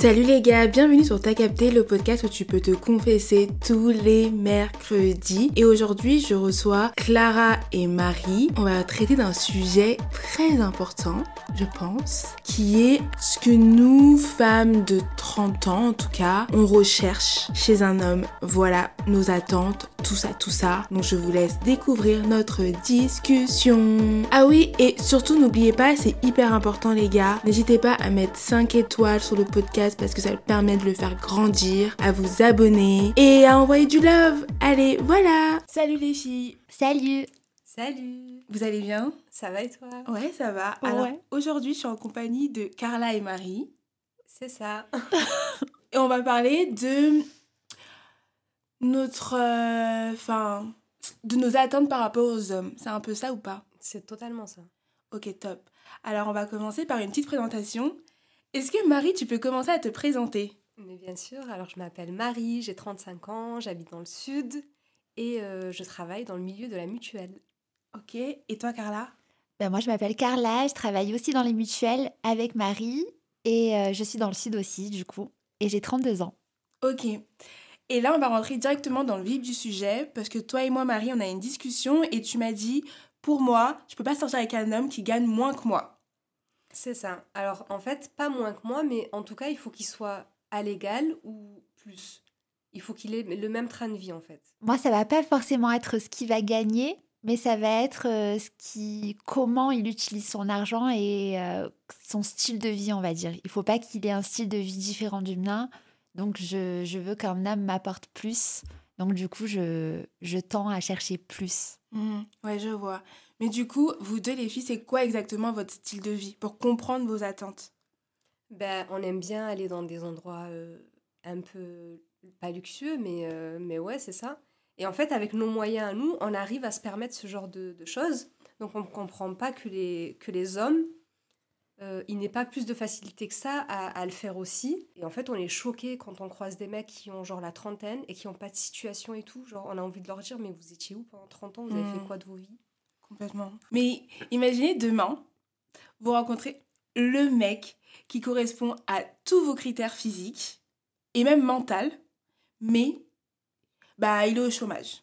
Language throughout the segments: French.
Salut les gars, bienvenue sur Ta Capté, le podcast où tu peux te confesser tous les mercredis. Et aujourd'hui, je reçois Clara et Marie. On va traiter d'un sujet très important, je pense, qui est ce que nous, femmes de 30 ans en tout cas, on recherche chez un homme. Voilà nos attentes, tout ça, tout ça. Donc je vous laisse découvrir notre discussion. Ah oui, et surtout n'oubliez pas, c'est hyper important les gars, n'hésitez pas à mettre 5 étoiles sur le podcast parce que ça permet de le faire grandir, à vous abonner et à envoyer du love. Allez, voilà. Salut les filles. Salut. Salut. Vous allez bien? Ça va et toi? Ouais, ça va. Alors aujourd'hui, je suis en compagnie de Carla et Marie. C'est ça. et on va parler de notre euh, enfin de nos attentes par rapport aux hommes. C'est un peu ça ou pas? C'est totalement ça. Ok, top. Alors on va commencer par une petite présentation. Est-ce que Marie, tu peux commencer à te présenter? Mais bien sûr, alors je m'appelle Marie, j'ai 35 ans, j'habite dans le sud et euh, je travaille dans le milieu de la mutuelle. Ok, et toi Carla? Ben Moi je m'appelle Carla, je travaille aussi dans les mutuelles avec Marie et euh, je suis dans le sud aussi du coup et j'ai 32 ans. Ok. Et là, on va rentrer directement dans le vif du sujet parce que toi et moi, Marie, on a une discussion et tu m'as dit, pour moi, je peux pas sortir avec un homme qui gagne moins que moi. C'est ça. Alors, en fait, pas moins que moi, mais en tout cas, il faut qu'il soit à l'égal ou plus. Il faut qu'il ait le même train de vie, en fait. Moi, ça va pas forcément être ce qui va gagner, mais ça va être euh, ce qui, comment il utilise son argent et euh, son style de vie, on va dire. Il faut pas qu'il ait un style de vie différent du mien. Donc, je, je veux qu'un homme m'apporte plus. Donc, du coup, je, je tends à chercher plus. Mmh, ouais, je vois. Mais du coup, vous deux, les filles, c'est quoi exactement votre style de vie pour comprendre vos attentes? Ben, On aime bien aller dans des endroits euh, un peu, pas luxueux, mais, euh, mais ouais, c'est ça. Et en fait, avec nos moyens à nous, on arrive à se permettre ce genre de, choses. Donc, on ne comprend pas que les, que les hommes, euh, ils n'aient pas plus de facilité que ça à, à, le faire aussi. Et en fait, on est choqué quand on croise des mecs qui ont genre la trentaine et qui n'ont pas de situation et tout. Genre, on a envie de leur dire, mais vous étiez où pendant 30 ans? Vous avez fait mmh. quoi de vos vies? Complètement. Mais imaginez demain, vous rencontrez le mec qui correspond à tous vos critères physiques et même mental, mais bah il est au chômage.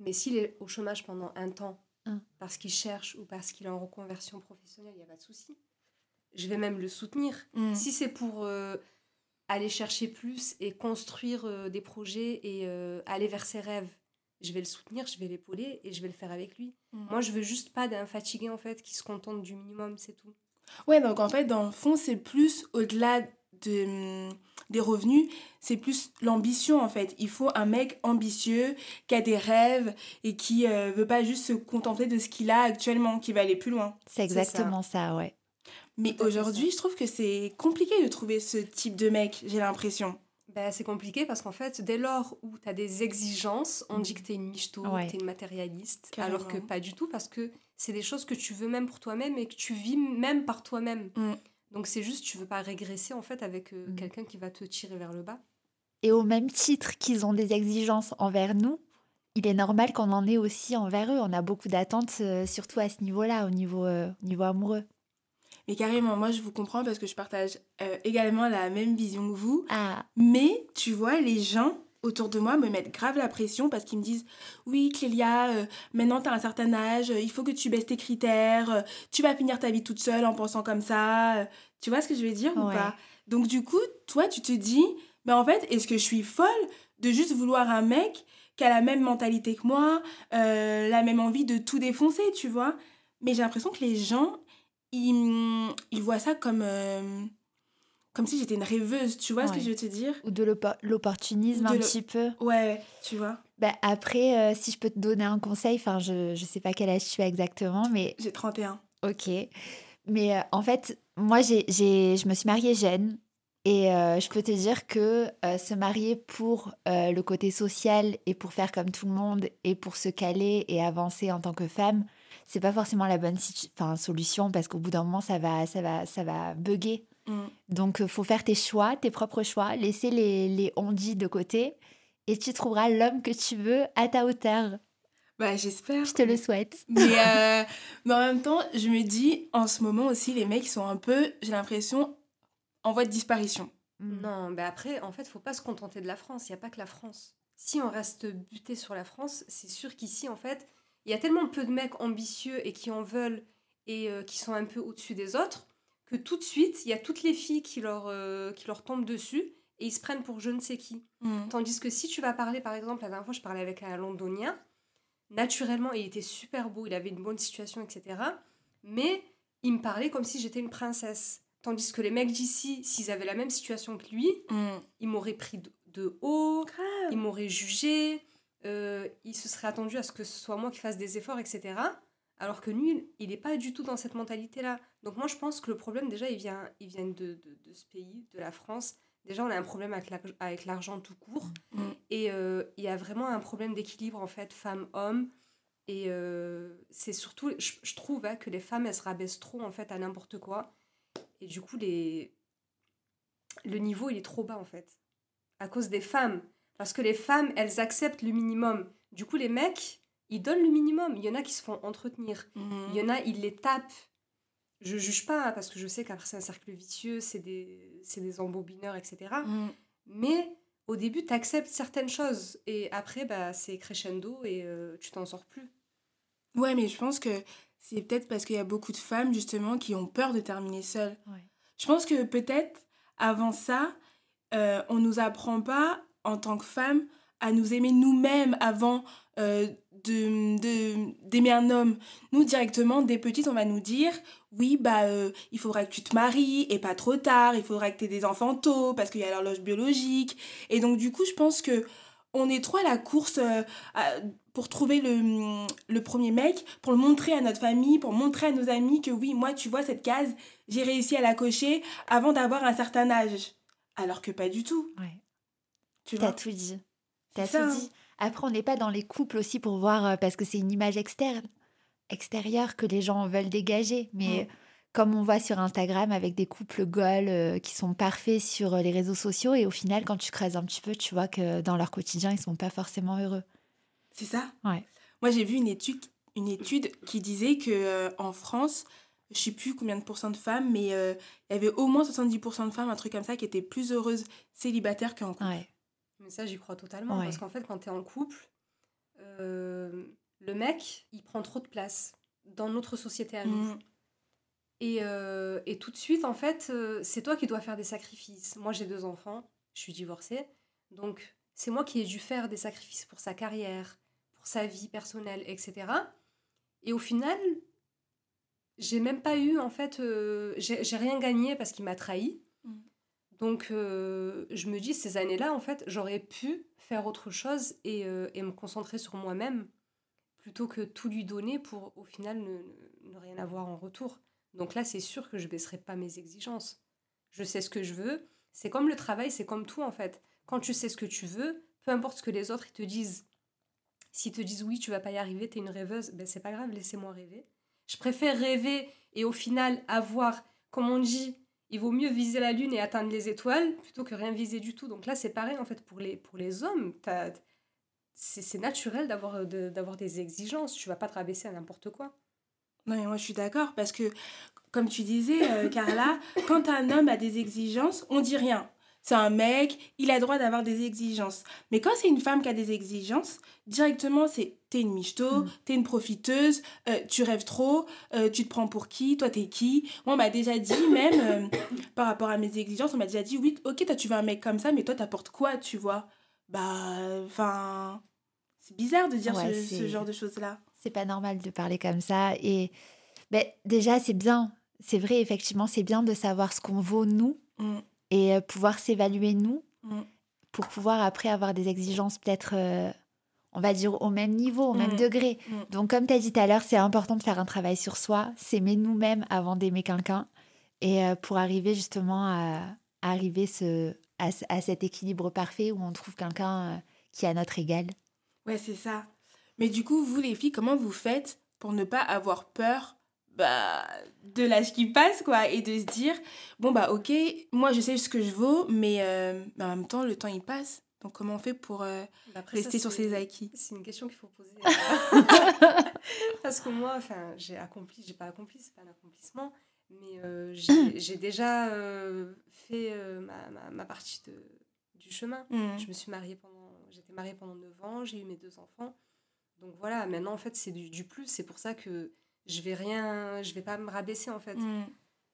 Mais s'il est au chômage pendant un temps, hein. parce qu'il cherche ou parce qu'il est en reconversion professionnelle, il n'y a pas de souci. Je vais même le soutenir. Mm. Si c'est pour euh, aller chercher plus et construire euh, des projets et euh, aller vers ses rêves je vais le soutenir, je vais l'épauler et je vais le faire avec lui. Mm. Moi, je veux juste pas d'un fatigué en fait qui se contente du minimum, c'est tout. Ouais, donc en fait, dans le fond, c'est plus au-delà de, des revenus, c'est plus l'ambition en fait. Il faut un mec ambitieux qui a des rêves et qui euh, veut pas juste se contenter de ce qu'il a actuellement, qui va aller plus loin. C'est exactement ça. ouais. Mais aujourd'hui, je trouve que c'est compliqué de trouver ce type de mec, j'ai l'impression. Bah, c'est compliqué parce qu'en fait, dès lors où tu as des exigences, on dit que tu es une michto, que tu es une matérialiste, alors que pas du tout parce que c'est des choses que tu veux même pour toi-même et que tu vis même par toi-même. Mm. Donc c'est juste, tu veux pas régresser en fait avec euh, mm. quelqu'un qui va te tirer vers le bas. Et au même titre qu'ils ont des exigences envers nous, il est normal qu'on en ait aussi envers eux. On a beaucoup d'attentes, euh, surtout à ce niveau-là, au niveau, euh, niveau amoureux. Mais carrément, moi je vous comprends parce que je partage euh, également la même vision que vous. Ah. Mais tu vois, les gens autour de moi me mettent grave la pression parce qu'ils me disent Oui, Clélia, euh, maintenant tu as un certain âge, il faut que tu baisses tes critères, euh, tu vas finir ta vie toute seule en pensant comme ça. tu vois ce que je veux dire ou pas? Donc, du coup, toi, tu te dis Mais en fait, est-ce que je suis folle de juste vouloir un mec qui a la même mentalité que moi, la même envie de tout défoncer, tu vois? Mais j'ai l'impression que les gens, il, il voit ça comme, euh, comme si j'étais une rêveuse, tu vois ce que je veux te dire? Ou de l'opportunisme un petit peu. Ouais, tu vois. Bah après, euh, si je peux te donner un conseil, enfin, je ne sais pas quel âge tu as exactement, mais... J'ai 31. Ok. Mais euh, en fait, moi, j'ai, je me suis mariée jeune. Et je peux te dire que se marier pour le côté social et pour faire comme tout le monde et pour se caler et avancer en tant que femme, c'est pas forcément la bonne enfin, solution parce qu'au bout d'un moment, ça va, ça va, ça va bugger. Mm. Donc, il faut faire tes choix, tes propres choix, laisser les, les on de côté et tu trouveras l'homme que tu veux à ta hauteur. Bah, j'espère. Je te le souhaite. Mais, euh, mais en même temps, je me dis, en ce moment aussi, les mecs sont un peu, j'ai l'impression, en voie de disparition. Mm. Non, mais après, en fait, faut pas se contenter de la France. Il n'y a pas que la France. Si on reste buté sur la France, c'est sûr qu'ici, en fait, il y a tellement peu de mecs ambitieux et qui en veulent et euh, qui sont un peu au-dessus des autres que tout de suite, il y a toutes les filles qui leur, euh, qui leur tombent dessus et ils se prennent pour je ne sais qui. Mm. Tandis que si tu vas parler, par exemple, la dernière fois, je parlais avec un londonien, naturellement, il était super beau, il avait une bonne situation, etc. Mais il me parlait comme si j'étais une princesse. Tandis que les mecs d'ici, s'ils avaient la même situation que lui, Mm. ils m'auraient pris de, de haut, ils m'auraient jugé, euh, ils se seraient attendus à ce que ce soit moi qui fasse des efforts, etc. Alors que lui, il n'est pas du tout dans cette mentalité-là. Donc moi, je pense que le problème, déjà, il vient, il vient de, de- de ce pays, de la France. Déjà, on a un problème avec la- avec l'argent tout court. Mm. Et euh, il y a vraiment un problème d'équilibre, en fait, femme-homme. Et euh, c'est surtout, je, je trouve hein, que les femmes, elles se rabaissent trop, en fait, à n'importe quoi. Et du coup, les... le niveau, il est trop bas, en fait. À cause des femmes. Parce que les femmes, elles acceptent le minimum. Du coup, les mecs, ils donnent le minimum. Il y en a qui se font entretenir. Mm. Il y en a, ils les tapent. Je juge pas, hein, parce que je sais qu'après, c'est un cercle vicieux, c'est des, c'est des embobineurs, etc. Mm. Mais au début, tu acceptes certaines choses. Et après, bah, c'est crescendo et euh, tu t'en sors plus. Ouais, mais je pense que c'est peut-être parce qu'il y a beaucoup de femmes, justement, qui ont peur de terminer seules. Ouais. Je pense que peut-être, avant ça, euh, on nous apprend pas, en tant que femme, à nous aimer nous-mêmes avant euh, de, de- d'aimer un homme. Nous, directement, dès petites, on va nous dire, oui, bah, euh, il faudra que tu te maries, et pas trop tard, il faudra que tu aies des enfants tôt, parce qu'il y a l'horloge biologique. Et donc, du coup, je pense que on est trop à la course euh, pour trouver le, le premier mec, pour le montrer à notre famille, pour montrer à nos amis que oui, moi, tu vois, cette case, j'ai réussi à la cocher avant d'avoir un certain âge. Alors que pas du tout. Tu T'as tout dit. T'as tout hein. dit. Après, on n'est pas dans les couples aussi pour voir, euh, parce que c'est une image externe, extérieure que les gens veulent dégager. Mais Mm. comme on voit sur Instagram avec des couples goals euh, qui sont parfaits sur euh, les réseaux sociaux, et au final, quand tu creuses un petit peu, tu vois que dans leur quotidien, ils sont pas forcément heureux. C'est ça Ouais. Moi, j'ai vu une étude, une étude qui disait que euh, en France, je sais plus combien de pourcents de femmes, mais euh, il y avait au moins 70% de femmes, un truc comme ça, qui étaient plus heureuses célibataires qu'en couple. Ouais. Mais ça, j'y crois totalement. Ouais. Parce qu'en fait, quand tu es en couple, euh, le mec, il prend trop de place dans notre société à nous. Mm. Et, euh, et tout de suite, en fait, euh, c'est toi qui dois faire des sacrifices. Moi, j'ai deux enfants, je suis divorcée. Donc, c'est moi qui ai dû faire des sacrifices pour sa carrière, pour sa vie personnelle, etc. Et au final, j'ai même pas eu, en fait, j'ai j'ai rien gagné parce qu'il m'a trahi. Donc, euh, je me dis, ces années-là, en fait, j'aurais pu faire autre chose et, euh, me concentrer sur moi-même plutôt que tout lui donner pour, au final, ne, rien avoir en retour. Donc là, c'est sûr que je baisserai pas mes exigences. Je sais ce que je veux. C'est comme le travail, c'est comme tout, en fait. Quand tu sais ce que tu veux, peu importe ce que les autres te disent. S'ils te disent oui, tu vas pas y arriver, t'es une rêveuse, ben c'est pas grave, laissez-moi rêver. Je préfère rêver et au final avoir, comme on dit, il vaut mieux viser la lune et atteindre les étoiles plutôt que rien viser du tout. Donc là, c'est pareil en fait pour les, pour les hommes. C'est naturel d'avoir de- des exigences. Tu vas pas te rabaisser à n'importe quoi. Non, mais moi, je suis d'accord, parce que, comme tu disais, euh, Carla, quand un homme a des exigences, on dit rien. C'est un mec, il a le droit d'avoir des exigences. Mais quand c'est une femme qui a des exigences, directement, c'est t'es une michto, Mm. t'es une profiteuse, euh, tu rêves trop, euh, tu te prends pour qui, toi t'es qui? Moi, on m'a déjà dit, même euh, par rapport à mes exigences, on m'a déjà dit, oui, ok, toi tu veux un mec comme ça, mais toi t'apportes quoi, tu vois? Bah, enfin, c'est bizarre de dire Ouais, ce, genre de choses-là. C'est pas normal de parler comme ça. Et ben, déjà, c'est bien. C'est vrai, effectivement, c'est bien de savoir ce qu'on vaut nous Mm, et euh, pouvoir s'évaluer nous mm. pour pouvoir après avoir des exigences peut-être, euh, on va dire, au même niveau, au même Mm. degré. Mm. Donc, comme tu as dit tout à l'heure, c'est important de faire un travail sur soi, s'aimer nous-mêmes avant d'aimer quelqu'un et euh, pour arriver justement à, à arriver ce, à, à cet équilibre parfait où on trouve quelqu'un euh, qui est à notre égal. Ouais, c'est ça. Mais du coup, vous les filles, comment vous faites pour ne pas avoir peur bah, de l'âge qui passe, quoi, et de se dire, bon, bah, ok, moi, je sais ce que je vaux, mais, euh, mais en même temps, le temps, il passe. Donc, comment on fait pour euh, Après, rester ça, sur ses acquis? C'est une question qu'il faut poser. Parce que moi, enfin, j'ai accompli, j'ai pas accompli, c'est pas un accomplissement. Mais euh, j'ai déjà fait ma, ma, ma partie de, du chemin. Mm. Je me suis mariée pendant... J'étais mariée pendant 9 ans, j'ai eu mes deux enfants. Donc voilà, maintenant, en fait, c'est du, du plus. C'est pour ça que je vais rien... Je vais pas me rabaisser, en fait. Mm.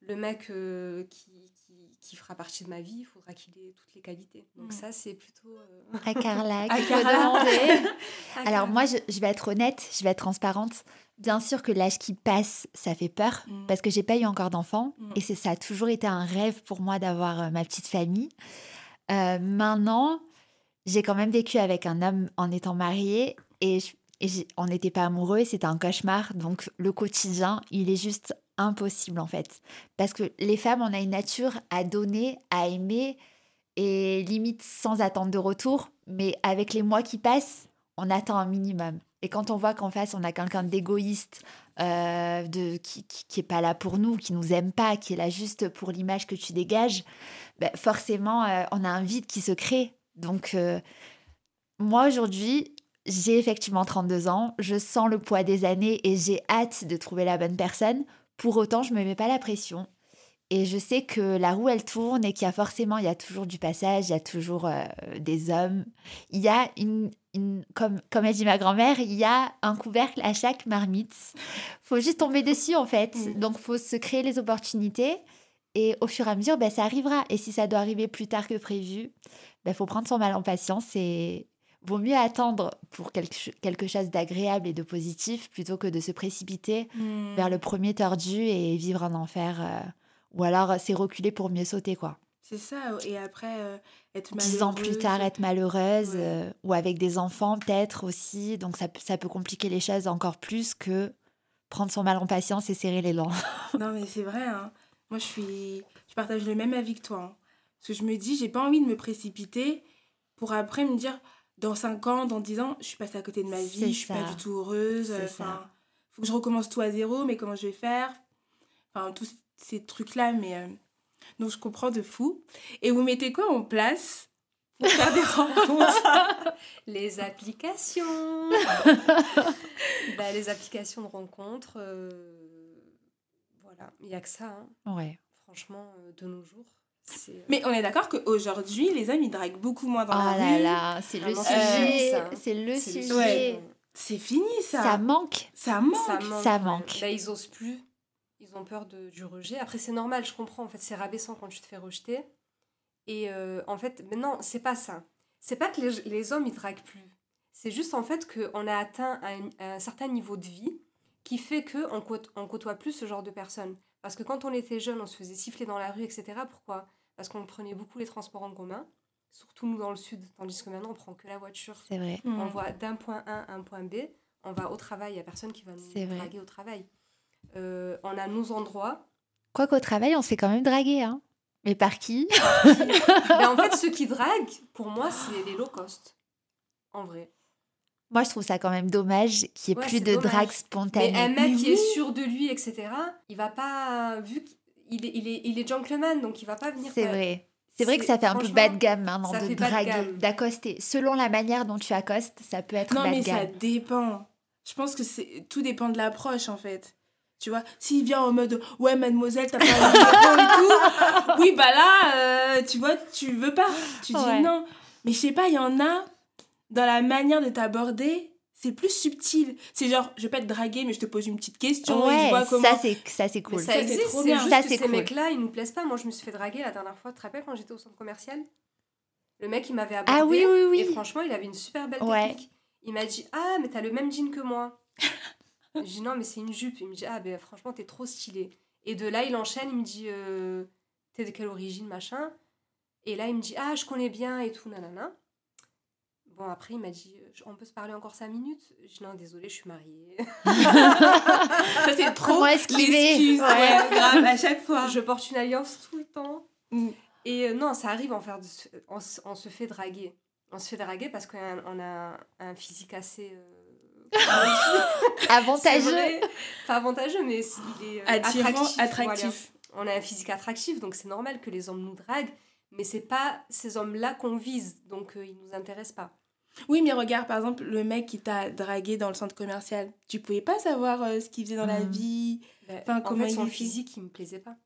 Le mec euh, qui, qui, qui fera partie de ma vie, il faudra qu'il ait toutes les qualités. Donc Mm. ça, c'est plutôt... euh, À Carla, À Carla. à Alors moi, je, je vais être honnête, je vais être transparente. Bien sûr que l'âge qui passe, ça fait peur Mm. parce que j'ai pas eu encore d'enfants Mm. et c'est ça a toujours été un rêve pour moi d'avoir euh, ma petite famille. Euh, maintenant, j'ai quand même vécu avec un homme en étant mariée et, je- et on n'était pas amoureux, c'était un cauchemar. Donc le quotidien, il est juste impossible en fait. Parce que les femmes, on a une nature à donner, à aimer et limite sans attendre de retour. Mais avec les mois qui passent, on attend un minimum. Et quand on voit qu'en face, on a quelqu'un d'égoïste, euh, qui, qui, qui est pas là pour nous, qui nous aime pas, qui est là juste pour l'image que tu dégages, ben, forcément, euh, on a un vide qui se crée. Donc, euh, moi, aujourd'hui, j'ai effectivement 32 ans, je sens le poids des années et j'ai hâte de trouver la bonne personne. Pour autant, je me mets pas la pression. Et je sais que la roue, elle tourne et qu'il y a forcément, il y a toujours du passage, il y a toujours euh, des hommes. Il y a une, une- comme, comme a dit ma grand-mère, il y a un couvercle à chaque marmite. faut juste tomber dessus, en fait. Mm. Donc, faut se créer les opportunités. Et au fur et à mesure, ben, ça arrivera. Et si ça doit arriver plus tard que prévu, il faut prendre son mal en patience et vaut mieux attendre pour quelque, quelque chose d'agréable et de positif plutôt que de se précipiter Mm. vers le premier tordu et vivre un enfer. euh, ou alors, euh, c'est reculer pour mieux sauter, quoi. C'est ça. Et après, euh, être Dix ans plus malheureuse. tard, être malheureuse Ouais. euh, ou avec des enfants, peut-être aussi. Donc, ça, peut- ça peut compliquer les choses encore plus que prendre son mal en patience et serrer les dents. Non, mais c'est vrai. hein. Moi, je suis. Je partage le même avis que toi. hein. Parce que je me dis, j'ai pas envie de me précipiter pour après me dire, dans 5 ans, dans 10 ans, je suis passée à côté de ma vie, je suis pas du tout heureuse. Enfin, ça. faut que je recommence tout à zéro, mais comment je vais faire? Enfin, tous ces trucs-là, mais. euh, Donc, je comprends de fou. Et vous mettez quoi en place pour faire des rencontres? Les applications Bah, Les applications de rencontres, euh, voilà, il n'y a que ça, hein. Ouais. franchement, euh, de nos jours. Euh, Mais on est d'accord qu'aujourd'hui, les hommes, ils draguent beaucoup moins dans Oh la là rue. là, c'est le sujet. C'est le sujet. Ouais. C'est fini, ça. Ça manque. Ça manque. Ça manque. Ça manque. Bah, ils osent plus. Ils ont peur de, du rejet. Après, c'est normal, je comprends. En fait, c'est rabaissant quand tu te fais rejeter. Et euh, en fait, mais non, c'est pas ça. C'est pas que les, les hommes, ils draguent plus. C'est juste en fait qu'on a atteint un, un certain niveau de vie qui fait qu'on on côtoie plus ce genre de personnes. Parce que quand on était jeune, on se faisait siffler dans la rue, etc. Pourquoi? Parce qu'on prenait beaucoup les transports en commun, surtout nous dans le sud, tandis que maintenant on prend que la voiture. C'est vrai. On va d'un point A à un point B, on va au travail, il n'y a personne qui va nous vrai. draguer au travail. Euh, on a nos endroits. Quoi qu'au travail, on se fait quand même draguer. Hein. Mais par qui? Mais en fait, ceux qui draguent, pour moi, c'est les low cost. En vrai. Moi, je trouve ça quand même dommage qu'il n'y ait Ouais, plus de dommage. drague Mais un mec Mais qui est sûr de lui, etc., il va pas. Vu qu'il est, il est, il est gentleman, donc il va pas venir. C'est vrai. C'est vrai que ça fait un peu bas de gamme maintenant de draguer, d'accoster. Selon la manière dont tu accostes, ça peut être Non, bas mais ça dépend. Je pense que c'est tout dépend de l'approche, en fait. Tu vois, s'il vient en mode ouais, mademoiselle, t'as pas le et tout, oui, bah là, euh, tu vois, tu veux pas. Tu dis Ouais. non. Mais je sais pas, il y en a, dans la manière de t'aborder, c'est plus subtil. C'est genre, je vais pas te draguer, mais je te pose une petite question et je Ouais, vois comment. ça c'est ça c'est Mais cool. ça existe, trop c'est bien. juste Ça, que c'est ces cool. mecs-là, ils nous plaisent pas. Moi, je me suis fait draguer la dernière fois. Tu te rappelles quand j'étais au centre commercial? Le mec, il m'avait abordé. Ah oui oui oui. Et franchement, il avait une super belle Ouais. technique. Il m'a dit Ah, mais t'as le même jean que moi. J'ai dit Non, mais c'est une jupe. Il me dit Ah, ben franchement, t'es trop stylé. Et de là, il enchaîne. Il me dit euh, T'es de quelle origine, machin? Et là, il me dit Ah, je connais bien et tout, nanana. Bon, après, il m'a dit On peut se parler encore 5 minutes dit Non, désolé, je suis mariée. Ça, c'est trop l'excuse. Ouais. Ouais, grave, à chaque fois. je porte une alliance tout le temps. Mm. Et euh, non, ça arrive, en faire de on, on se fait draguer. On se fait draguer parce qu'on a, on a un physique assez. euh, Avantageux. vrai, pas avantageux, mais il est euh, Attirant, attractif. attractif. voilà. On a un physique attractif, donc c'est normal que les hommes nous draguent, mais c'est pas ces hommes-là qu'on vise, donc euh, ils nous intéressent pas. Oui, mais regarde, par exemple, le mec qui t'a dragué dans le centre commercial, tu pouvais pas savoir euh, ce qu'il faisait dans la Mm. vie. Ben, Enfin, en comment fait, il son physique, il me plaisait pas.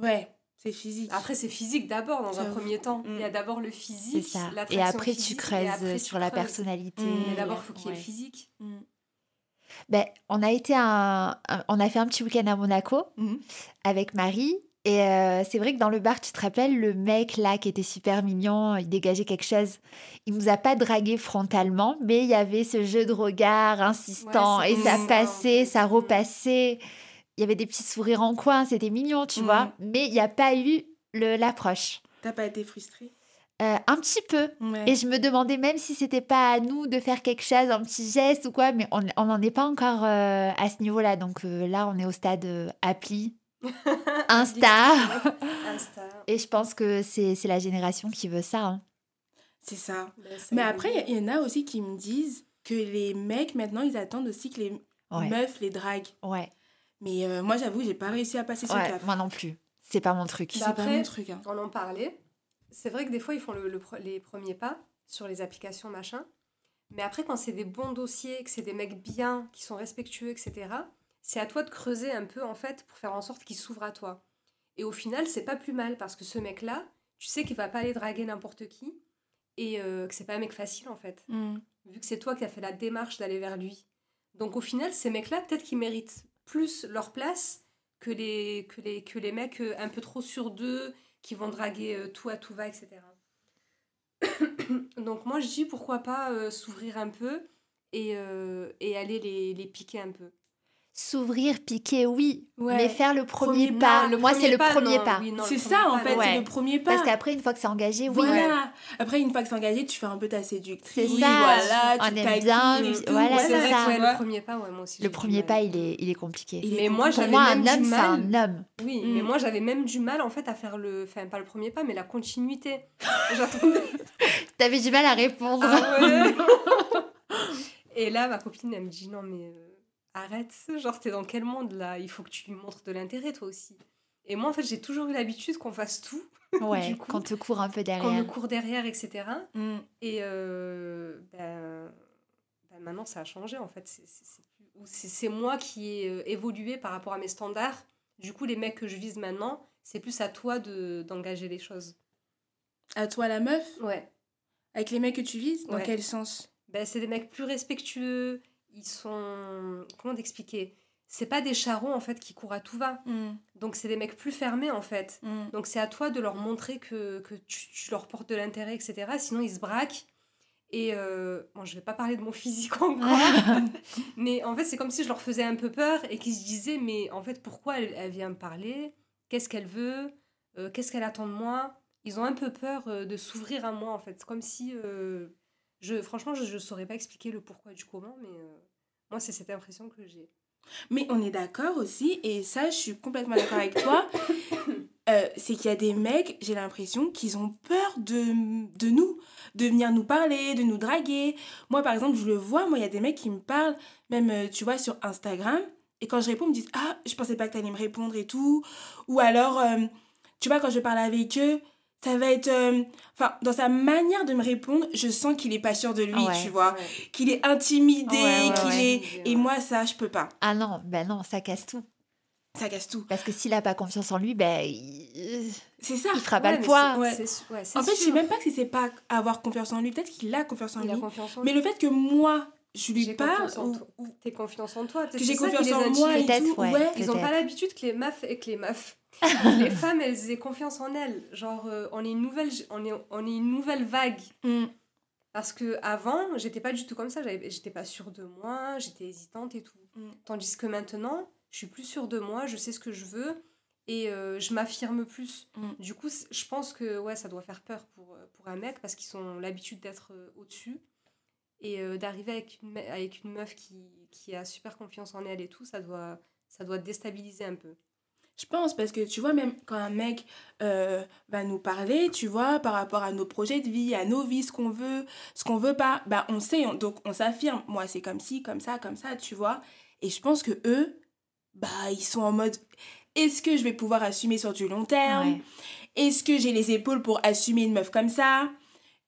Ouais, c'est physique. Après, c'est physique d'abord, dans un premier temps. Il y a d'abord le C'est physique, ça. Et après, tu physique, creuses après, tu sur la creuses. personnalité. Mais d'abord, il faut qu'il y ait Ouais. le physique. Ben, on a été un, un- on a fait un petit week-end à Monaco avec Marie. Et euh, c'est vrai que dans le bar, tu te rappelles, le mec là qui était super mignon, il dégageait quelque chose. Il nous a pas dragué frontalement, mais il y avait ce jeu de regard insistant Ouais, et ça passait, ça Mm. repassait. Il y avait des petits sourires en coin, c'était mignon, tu vois. Mais il n'y a pas eu l'approche. T'as pas été frustrée? Euh, un petit peu. Ouais. Et je me demandais même si c'était pas à nous de faire quelque chose, un petit geste ou quoi, mais on n'en est pas encore euh, à ce niveau-là. Donc euh, là, on est au stade appli, Insta. Insta. Et je pense que c'est c'est la génération qui veut ça. hein. C'est ça. Ben, Mais après, il y, en a aussi qui me disent que les mecs, maintenant, ils attendent aussi que les Ouais. meufs les draguent. Ouais. Mais euh, moi, j'avoue, j'ai pas réussi à passer ce Ouais, cap. moi non plus. C'est pas mon truc. C'est Bah, pas mon truc. hein. on en parlait. C'est vrai que des fois, ils font le- les premiers pas sur les applications, machin. Mais après, quand c'est des bons dossiers, que c'est des mecs bien, qui sont respectueux, etc., c'est à toi de creuser un peu, en fait, pour faire en sorte qu'ils s'ouvrent à toi. Et au final, c'est pas plus mal, parce que ce mec-là, tu sais qu'il va pas aller draguer n'importe qui, et euh, que c'est pas un mec facile, en fait. Mm. Vu que c'est toi qui as fait la démarche d'aller vers lui. Donc au final, ces mecs-là, peut-être qu'ils méritent plus leur place que les, que les, que les mecs euh, un peu trop sur d'eux, qui vont draguer euh, tout à tout va, etc. Donc moi, je dis pourquoi pas euh, s'ouvrir un peu et, euh, et aller les, les piquer un peu. S'ouvrir, piquer, oui. Ouais. Mais faire le premier, Premier- pas. le Moi, c'est le premier non, pas. oui, C'est ça, en pas, fait, c'est le premier pas. Parce qu'après, une fois que c'est engagé, oui. Voilà. Après, une fois que c'est engagé, tu fais un peu ta séductrice. C'est Oui, ça. Voilà, On tu aime taquines bien, et puis- tout. voilà, Ouais, c'est ça. le premier pas, ouais, moi aussi. Le premier mal. pas, il est, il est compliqué. Il est Mais moi, j'avais un même homme, du c'est mal. un homme. Oui, Mm. mais moi j'avais même du mal en fait à faire le, enfin pas le premier pas, mais la continuité. J'attendais. T'avais du mal à répondre. Ah. Et là, ma copine, elle me dit non mais euh, arrête, genre t'es dans quel monde là? Il faut que tu lui montres de l'intérêt toi aussi. Et moi en fait, j'ai toujours eu l'habitude qu'on fasse tout, Ouais, Du coup, quand te court un peu qu'on me derrière. court derrière, etc. Mm. Et euh, ben, ben, maintenant, ça a changé en fait. C'est- moi qui ai euh, évolué par rapport à mes standards. Du coup, les mecs que je vise maintenant, c'est plus à toi de- d'engager les choses. À toi, la meuf? Ouais. Avec les mecs que tu vises? Dans Ouais. quel sens? Ben, c'est des mecs plus respectueux. Ils sont. Comment t'expliquer? C'est pas des charrons en fait qui courent à tout va. Mm. Donc, c'est des mecs plus fermés en fait. Mm. Donc c'est à toi de leur montrer que, que tu, tu leur portes de l'intérêt, etc. Sinon, ils se braquent. Et euh, bon, je vais pas parler de mon physique encore, mais en fait, c'est comme si je leur faisais un peu peur et qu'ils se disaient, mais en fait, pourquoi elle, elle vient me parler? Qu'est-ce qu'elle veut? Euh, Qu'est-ce qu'elle attend de moi? Ils ont un peu peur euh, de s'ouvrir à moi, en fait. C'est comme si... je, franchement, je ne saurais pas expliquer le pourquoi du comment, mais euh, moi, c'est cette impression que j'ai. Mais on est d'accord aussi, et ça, je suis complètement d'accord avec toi. euh, c'est qu'il y a des mecs, j'ai l'impression qu'ils ont peur de, de nous, de venir nous parler, de nous draguer. Moi, par exemple, je le vois, moi, il y a des mecs qui me parlent, même, euh, tu vois, sur Instagram, et quand je réponds, ils me disent Ah, je pensais pas que t'allais me répondre et tout. Ou alors, tu vois, quand je parle avec eux, ça va être. euh, Enfin, dans sa manière de me répondre, je sens qu'il est pas sûr de lui, Ouais. tu vois. Ouais. Qu'il est intimidé, Ouais, ouais, qu'il ouais. est. Et moi, ça, je peux pas. Ah non, ben non, ça casse tout. Ça casse tout. Parce que s'il a pas confiance en lui, ben il, C'est ça. il fera pas Ouais, le poids. En fait, je sais sûr. même pas si c'est pas avoir confiance en lui. Peut-être qu'il a confiance en Il lui. confiance en Mais le fait que moi, je lui parle, confiance en ou, T'es confiance en toi. que j'ai confiance en moi et tout, ouais. ouais. Ils n'ont Peut-être. pas l'habitude que les meufs et que les meufs, les femmes, elles aient confiance en elles. Genre, euh, on est une nouvelle, on est, on est une nouvelle vague. Mm. Parce que avant, j'étais pas du tout comme ça. J'étais pas sûre de moi, j'étais hésitante et tout. Mm. Tandis que maintenant, je suis plus sûre de moi, je sais ce que je veux et euh, je m'affirme plus. Mm. Du coup, je pense que ouais, ça doit faire peur pour, euh, pour un mec parce qu'ils ont l'habitude d'être euh, au-dessus. Et euh, d'arriver avec une, avec une meuf qui, qui a super confiance en elle et tout, ça doit, ça doit déstabiliser un peu. Je pense, parce que tu vois, même quand un mec euh, va nous parler, tu vois, par rapport à nos projets de vie, à nos vies, ce qu'on veut, ce qu'on veut pas, bah on sait, on- donc on s'affirme. Moi, c'est comme ci, comme ça, comme ça, tu vois. Et je pense que eux, bah ils sont en mode est-ce que je vais pouvoir assumer sur du long terme? Ouais. Est-ce que j'ai les épaules pour assumer une meuf comme ça?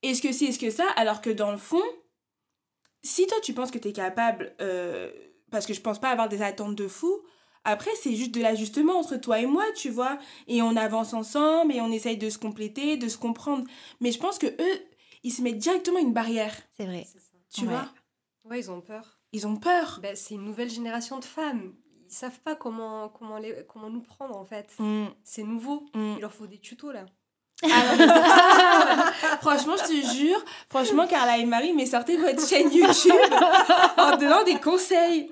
Est-ce que c'est, est-ce que ça? Alors que dans le fond, si toi tu penses que tu es capable, euh, parce que je pense pas avoir des attentes de fou, après c'est juste de l'ajustement entre toi et moi, tu vois. Et on avance ensemble et on essaye de se compléter, de se comprendre. Mais je pense que eux, ils se mettent directement une barrière, C'est vrai. Tu Ouais. vois? Ouais, ils ont peur. Ils ont peur. Ben, c'est une nouvelle génération de femmes. Ils savent pas comment, comment, les, comment nous prendre, en fait. Mm, C'est nouveau. mm. Il leur faut des tutos, là. Ah, franchement, je te jure, franchement, Carla et Marie, mais sortez votre chaîne YouTube en donnant des conseils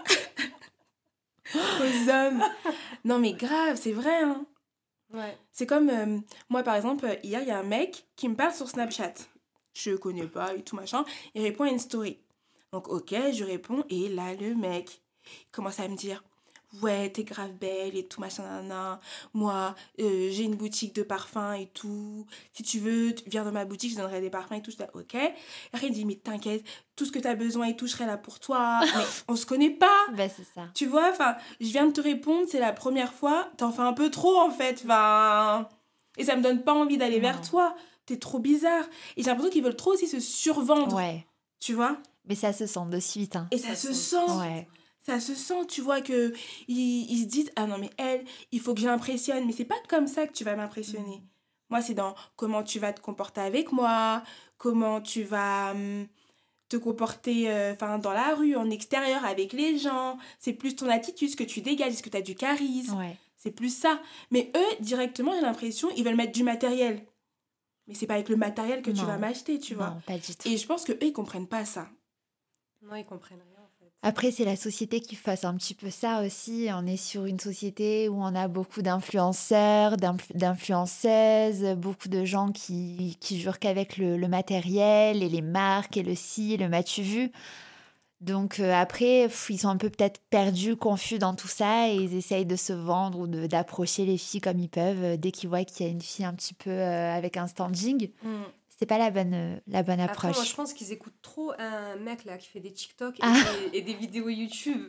aux hommes. Non, mais grave, c'est vrai. Hein. Ouais. C'est comme euh, moi, par exemple, hier, il y a un mec qui me parle sur Snapchat. Je connais pas et tout machin. Il répond à une story. Donc, ok, je réponds. Et là, le mec il commence à me dire Ouais, t'es grave belle et tout machin. nanana. Moi, euh, j'ai une boutique de parfums et tout. Si tu veux, tu- viens dans ma boutique, je donnerai des parfums et tout. Je dis Ok. Et après, il dit Mais t'inquiète, tout ce que t'as besoin et tout, je serai là pour toi. Mais on se connaît pas. Bah, c'est ça. Tu vois, enfin, je viens de te répondre, c'est la première fois, t'en fais un peu trop en fait, enfin... Et ça me donne pas envie d'aller vers toi, t'es trop bizarre. Et j'ai l'impression qu'ils veulent trop aussi se survendre, Ouais. tu vois? Mais ça se sent de suite. Hein. Et ça, se sent, Ouais. Ça se sent, tu vois, que ils, ils se disent, ah non mais elle, il faut que je l'impressionne, mais c'est pas comme ça que tu vas m'impressionner. Moi, c'est dans comment tu vas te comporter avec moi, comment tu vas hum, te comporter euh, enfin dans la rue, en extérieur, avec les gens. C'est plus ton attitude, ce que tu dégages, est-ce que tu as du charisme. Ouais. C'est plus ça. Mais eux, directement, j'ai l'impression, ils veulent mettre du matériel. Mais c'est pas avec le matériel que tu vas m'acheter, tu vois. Non, pas du tout. Et je pense que eux, ils comprennent pas ça. Non, ils comprennent. Après, c'est la société qui fasse un petit peu ça aussi. On est sur une société où on a beaucoup d'influenceurs, d'influ- d'influenceuses, beaucoup de gens qui, qui jurent qu'avec le, matériel et les marques et le si, le m'as-tu vu. Donc euh, après, ils sont un peu peut-être perdus, confus dans tout ça et ils essayent de se vendre ou d'approcher les filles comme ils peuvent euh, dès qu'ils voient qu'il y a une fille un petit peu euh, avec un standing. C'est pas la bonne, euh, la bonne Après, approche. moi, je pense qu'ils écoutent trop un mec, là, qui fait des TikTok et, Ah. des, et des vidéos YouTube.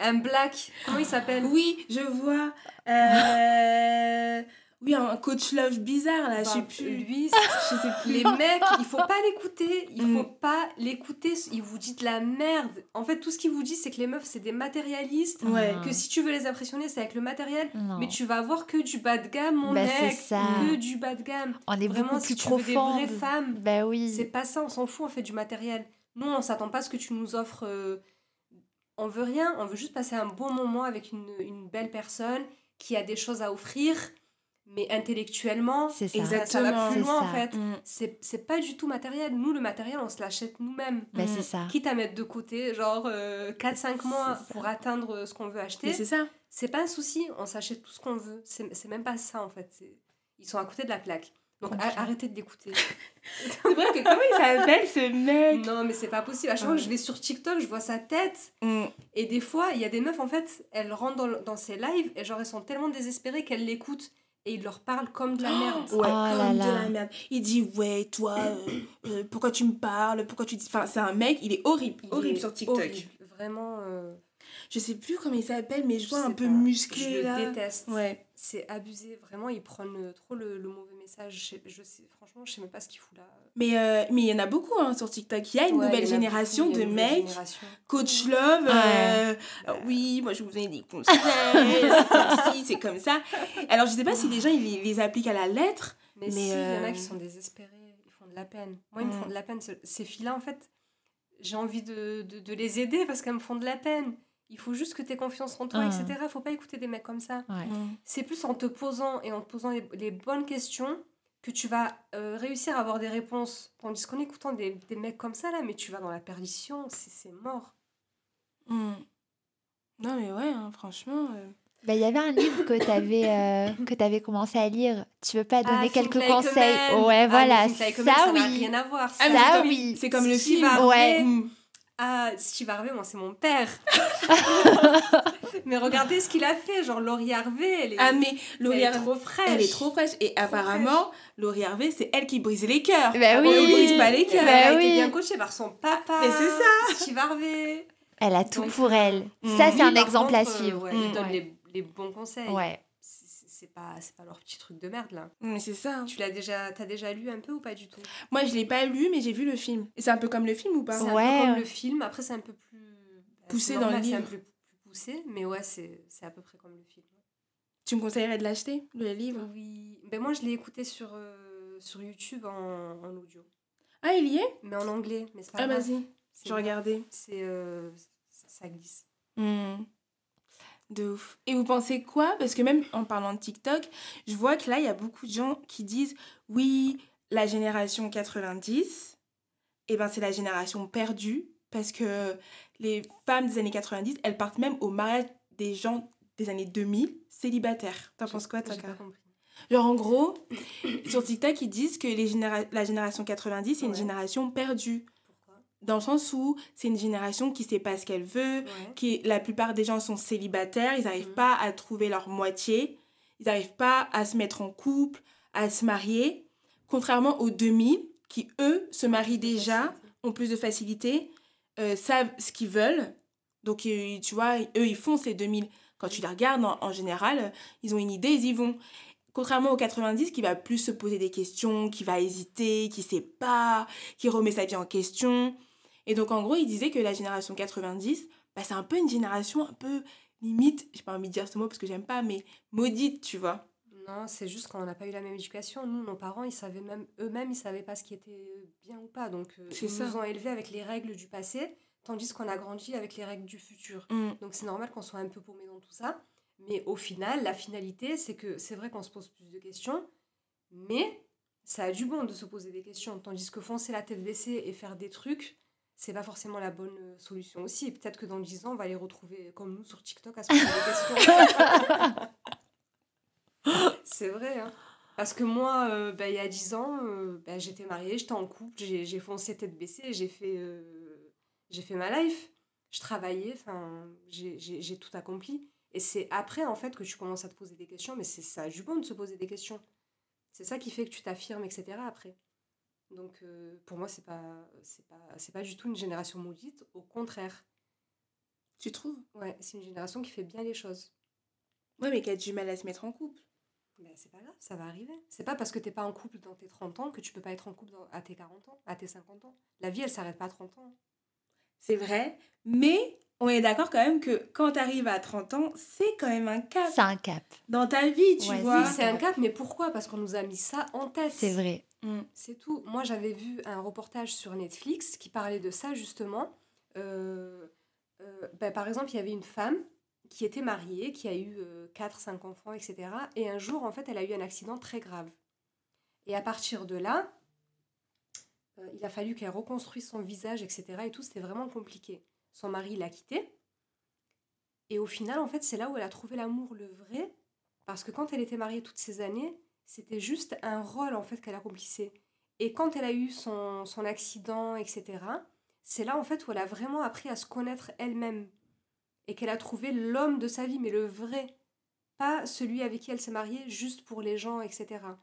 Un black. Comment il s'appelle? Oui, je vois. Euh... Oui, un coach love bizarre, là, je sais Enfin, plus. Lui, Je sais plus. les mecs, il faut pas l'écouter. Il Mm. faut pas l'écouter. Il vous dit de la merde. En fait, tout ce qu'il vous dit, c'est que les meufs, c'est des matérialistes. Ouais. Que si tu veux les impressionner, c'est avec le matériel. Non. Mais tu vas avoir que du bas de gamme, mon Bah, mec. ça. Que du bas de gamme. On est Vraiment, beaucoup si plus tu veux des vraies femmes, Bah oui. c'est pas ça. On s'en fout, on fait du matériel. Nous, on s'attend pas à ce que tu nous offres. euh, On veut rien. On veut juste passer un bon moment avec une, une belle personne qui a des choses à offrir. Mais intellectuellement, C'est ça. ça va Exactement. plus loin en fait. Mm. C'est pas du tout matériel. Nous, le matériel, on se l'achète nous-mêmes. Bah, Mm. ça. Quitte à mettre de côté, genre 4-5 mois pour atteindre euh, ce qu'on veut acheter. c'est ça. C'est pas un souci, on s'achète tout ce qu'on veut. C'est même pas ça en fait. Ils sont à côté de la plaque. Donc arrêtez de l'écouter. C'est vrai que comment il s'appelle ce mec? Non, mais c'est pas possible. À chaque fois que je vais sur TikTok, je vois sa tête. Mm. Et des fois, il y a des meufs, en fait, elles rentrent dans, dans ses lives et genre elles sont tellement désespérées qu'elles l'écoutent. Et il leur parle comme de la merde. Ouais, Oh là comme là. de la merde. Il dit, ouais, toi, euh, euh, pourquoi tu me parles? Pourquoi tu dis... Enfin, c'est un mec, il est horrible. Il horrible est sur TikTok. horrible. Vraiment. euh, Je sais plus comment il s'appelle, mais je je vois un peu pas. musclé, Je le là. déteste. Ouais. C'est abusé. Vraiment, ils prennent euh, trop le, le mauvais message. Je sais, je sais- franchement, je sais même pas ce qu'il fout là. Mais euh, mais il y en a beaucoup hein, sur TikTok. Il y a une Ouais, nouvelle a génération beaucoup, de mecs, génération. coach love. euh, oui, moi je vous donne des conseils. c'est comme ci, c'est comme ça. Alors je sais pas si les gens ils les, les appliquent à la lettre. Mais, Mais, si, il y en a qui sont désespérés, ils font de la peine. Moi, ils me font de la peine. Ce- Ces filles-là, en fait, j'ai envie de, de, de les aider parce qu'elles me font de la peine. Il faut juste que tu aies confiance en toi, Mm. etc. Faut pas écouter des mecs comme ça. Ouais. C'est plus en te posant et en te posant les, les bonnes questions que tu vas euh, réussir à avoir des réponses. Tandis qu'en écoutant des, des mecs comme ça, là, mais tu vas dans la perdition, c'est c'est mort. Mm. Non mais ouais, hein, franchement. euh, Bah, il y avait un livre que tu avais, que avais commencé à lire. Tu veux pas donner Ah, quelques Think Like a conseils. Ouais, Ah, voilà. Like ça, Man, ça n'a oui. rien à voir. Ah, Ça, oui. C'est comme le film. Ouais. Ah, Steve Harvey, moi, c'est mon père. mais regardez ce qu'il a fait. Genre, Laurie Harvey, elle est, Ah mais elle est trop fraîche. elle est trop fraîche. Et apparemment, Laurie Harvey, c'est elle qui brise les cœurs. Bah On oui. ne brise pas les Elle cœurs. Bah a été oui. bien coachée par son papa. Mais c'est ça. Steve Harvey. Elle a tout Donc, pour elle. Mm. Ça, c'est un exemple à contre, euh, suivre. ouais, Mm. il donne Ouais. les, les bons conseils. Ouais. C'est- pas, c'est pas leur petit truc de merde là. Mais c'est ça. hein. Tu l'as déjà, t'as déjà lu un peu ou pas du tout? Moi, je l'ai pas lu, mais j'ai vu le film. Et c'est un peu comme le film ou pas? C'est un Ouais. peu comme le film. Après, c'est un peu plus bah, Poussé dans le normal, C'est un livre. peu plus poussé, mais ouais, c'est c'est à peu près comme le film. Tu me conseillerais de l'acheter, le livre? Oui. Ben moi, je l'ai écouté sur euh, sur YouTube en, en audio, Ah, il y est? Mais en anglais. Mais c'est pas Ah, vas-y, je regardais. C'est euh, ça, glisse. Hmm. De ouf. Et vous pensez quoi? Parce que même en parlant de TikTok, je vois que là, il y a beaucoup de gens qui disent oui, la génération 90, eh ben, c'est la génération perdue parce que les femmes des années 90, elles partent même au mariage des gens des années 2000 célibataires. T'en penses quoi, toi. Genre, en gros, sur TikTok, ils disent que les généra- la génération 90, c'est une Ouais. génération perdue. Dans le sens où c'est une génération qui sait pas ce qu'elle veut, Ouais. qui la plupart des gens sont célibataires, ils n'arrivent Mhm. pas à trouver leur moitié, ils n'arrivent pas à se mettre en couple, à se marier, contrairement aux 2000 qui eux se marient déjà, ont plus de facilité, euh, savent ce qu'ils veulent. Donc euh, tu vois, eux ils font ces 2000. Quand tu les regardes en, en général, ils ont une idée, ils y vont. Contrairement aux 90 qui va plus se poser des questions, qui va hésiter, qui sait pas, qui remet sa vie en question. Et donc en gros, il disait que la génération 90, bah, c'est un peu une génération un peu limite, j'ai pas envie de dire ce mot parce que j'aime pas, mais maudite, tu vois. Non, c'est juste qu'on n'a pas eu la même éducation. Nous, nos parents, ils savaient même eux-mêmes, ils savaient pas ce qui était bien ou pas. Donc, euh, ils ça. nous ont élevés avec les règles du passé, tandis qu'on a grandi avec les règles du futur. Mm. Donc, c'est normal qu'on soit un peu paumé dans tout ça. Mais au final, la finalité, c'est que c'est vrai qu'on se pose plus de questions, mais ça a du bon de se poser des questions. Tandis que foncer la tête baissée et faire des trucs, c'est pas forcément la bonne euh, solution aussi. Peut-être que dans 10 ans, on va les retrouver comme nous sur TikTok à se poser des questions. c'est vrai, hein. Parce que moi, euh, bah, il y a 10 ans, euh, bah, j'étais mariée, j'étais en couple, j'ai foncé tête baissée, j'ai fait, euh, j'ai fait ma life. Je travaillais, j'ai- tout accompli. Et c'est après, en fait, que tu commences à te poser des questions, mais c'est ça a du bon de se poser des questions. C'est ça qui fait que tu t'affirmes, etc. après. Donc, euh, pour moi, c'est pas, c'est pas, c'est pas du tout une génération maudite, au contraire. Tu trouves? Ouais, c'est une génération qui fait bien les choses. Ouais, mais qui a du mal à se mettre en couple. Ben, c'est pas grave, ça va arriver. C'est pas parce que t'es pas en couple dans tes 30 ans que tu peux pas être en couple dans- à tes 40 ans, à tes 50 ans. La vie, elle s'arrête pas à 30 ans. C'est vrai, mais on est d'accord quand même que quand tu arrives à 30 ans, c'est quand même un cap C'est un cap. dans ta vie, tu Ouais, vois. Oui, c'est un cap, mais pourquoi? Parce qu'on nous a mis ça en tête. C'est vrai. Mm. C'est tout. Moi, j'avais vu un reportage sur Netflix qui parlait de ça, justement. Euh, euh, ben, par exemple, il y avait une femme qui était mariée, qui a eu 4-5 enfants, etc. Et un jour, en fait, elle a eu un accident très grave. Et à partir de là, euh, il a fallu qu'elle reconstruise son visage, etc. Et tout, c'était vraiment compliqué. Son mari l'a quittée. Et au final, en fait, c'est là où elle a trouvé l'amour, le vrai. Parce que quand elle était mariée toutes ces années, c'était juste un rôle, en fait, qu'elle accomplissait. Et quand elle a eu son, son accident, etc., c'est là, en fait, où elle a vraiment appris à se connaître elle-même. Et qu'elle a trouvé l'homme de sa vie, mais le vrai. Pas celui avec qui elle s'est mariée juste pour les gens, etc.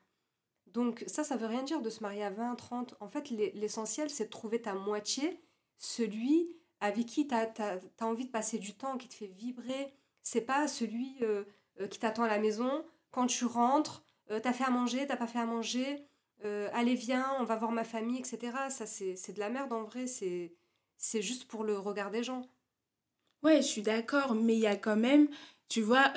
Donc ça, ça veut rien dire de se marier à 20, 30. En fait, l'e- l'essentiel, c'est de trouver ta moitié, celui avec qui tu as, envie de passer du temps, qui te fait vibrer. C'est pas celui euh, euh, qui t'attend à la maison. Quand tu rentres, euh, t'as fait à manger, t'as pas fait à manger. euh, allez, viens, on va voir ma famille, etc. Ça, c'est de la merde en vrai. C'est c'est juste pour le regard des gens. Ouais, je suis d'accord, mais il y a quand même, tu vois,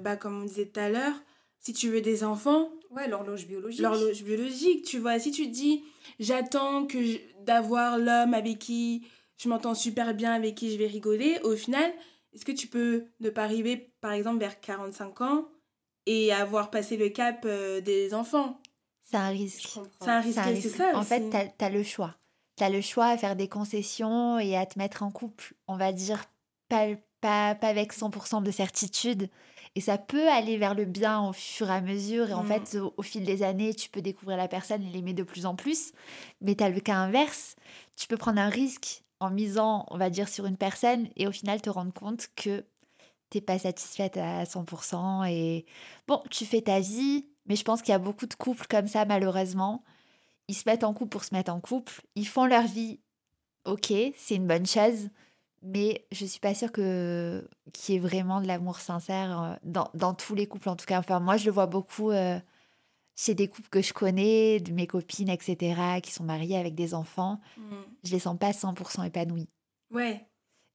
bah, comme on disait tout à l'heure, si tu veux des enfants, Ouais, l'horloge biologique. l'horloge biologique, tu vois, si tu dis, j'attends que d'avoir l'homme avec qui je m'entends super bien, avec qui je vais rigoler, au final, est-ce que tu peux ne pas arriver, par exemple, vers 45 ans et avoir passé le cap euh, des enfants? C'est un risque. C'est un risque, C'est ça En aussi. fait, tu as, le choix. Tu as le choix à faire des concessions et à te mettre en couple, on va dire, pas, pas, pas avec 100% de certitude. Et ça peut aller vers le bien au fur et à mesure. Et en Mm. fait, au, au fil des années, tu peux découvrir la personne et l'aimer de plus en plus. Mais tu as le cas inverse. Tu peux prendre un risque en misant, on va dire, sur une personne et au final te rendre compte que t'es pas satisfaite à 100%. Et bon, tu fais ta vie. Mais je pense qu'il y a beaucoup de couples comme ça, malheureusement ils se mettent en couple pour se mettre en couple, ils font leur vie, ok, c'est une bonne chose, mais je suis pas sûre que qu'il y ait vraiment de l'amour sincère euh, dans, dans tous les couples en tout cas. Enfin, moi, je le vois beaucoup euh, chez des couples que je connais, de mes copines, etc., qui sont mariées avec des enfants. Mm. Je les sens pas 100% épanouies. Ouais.